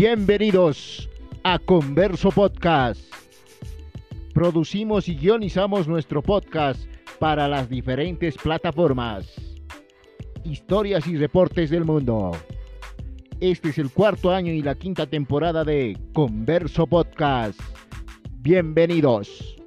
Bienvenidos a Converso Podcast. Producimos y guionizamos nuestro podcast para las diferentes plataformas. Historias y reportes del mundo. Este es el cuarto año y la quinta temporada de Converso Podcast. Bienvenidos.